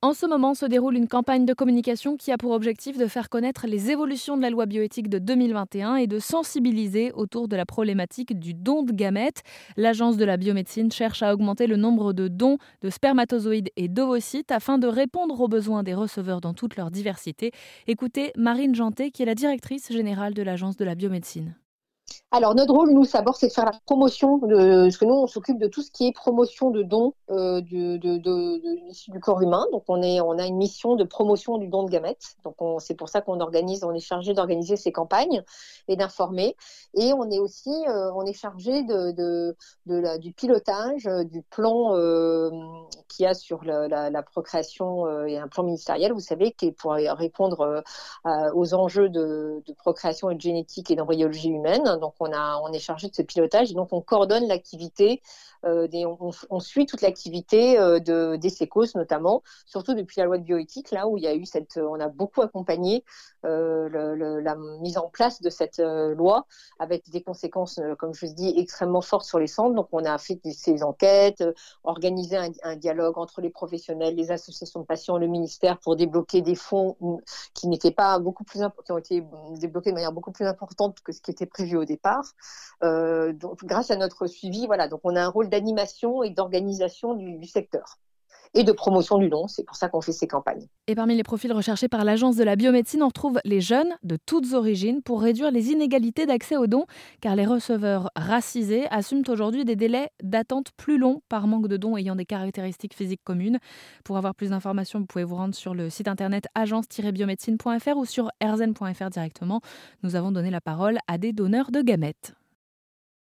En ce moment se déroule une campagne de communication qui a pour objectif de faire connaître les évolutions de la loi bioéthique de 2021 et de sensibiliser autour de la problématique du don de gamètes. L'Agence de la biomédecine cherche à augmenter le nombre de dons de spermatozoïdes et d'ovocytes afin de répondre aux besoins des receveurs dans toute leur diversité. Écoutez Marine Janté qui est la directrice générale de l'Agence de la biomédecine. Alors, notre rôle, nous, d'abord, c'est de faire la promotion de, parce que nous, on s'occupe de tout ce qui est promotion de dons euh, de, du corps humain. Donc, on, est, on a une mission de promotion du don de gamètes. Donc, c'est pour ça qu'on organise, on est chargé d'organiser ces campagnes et d'informer. Et on est aussi, euh, on est chargé de, du pilotage euh, du plan qu'il y a sur la, procréation et un plan ministériel, vous savez, qui est pour répondre aux enjeux de, de procréation et de génétique et d'embryologie humaine. Donc, on, on est chargé de ce pilotage et donc on coordonne l'activité, euh, on, suit toute l'activité euh, de, des sécos notamment, surtout depuis la loi de bioéthique, là où il y a eu cette, on a beaucoup accompagné euh, la mise en place de cette euh, loi avec des conséquences, euh, comme je vous dis, extrêmement fortes sur les centres. Donc on a fait ces enquêtes, organisé un, dialogue entre les professionnels, les associations de patients, le ministère pour débloquer des fonds qui n'étaient pas beaucoup plus qui ont été débloqués de manière beaucoup plus importante que ce qui était prévu au départ. Euh, grâce à notre suivi, on a un rôle d'animation et d'organisation du secteur et de promotion du don. C'est pour ça qu'on fait ces campagnes. Et parmi les profils recherchés par l'Agence de la biomédecine, on retrouve les jeunes de toutes origines pour réduire les inégalités d'accès aux dons, car les receveurs racisés assument aujourd'hui des délais d'attente plus longs par manque de dons ayant des caractéristiques physiques communes. Pour avoir plus d'informations, vous pouvez vous rendre sur le site internet agence-biomédecine.fr ou sur erzen.fr directement. Nous avons donné la parole à des donneurs de gamètes.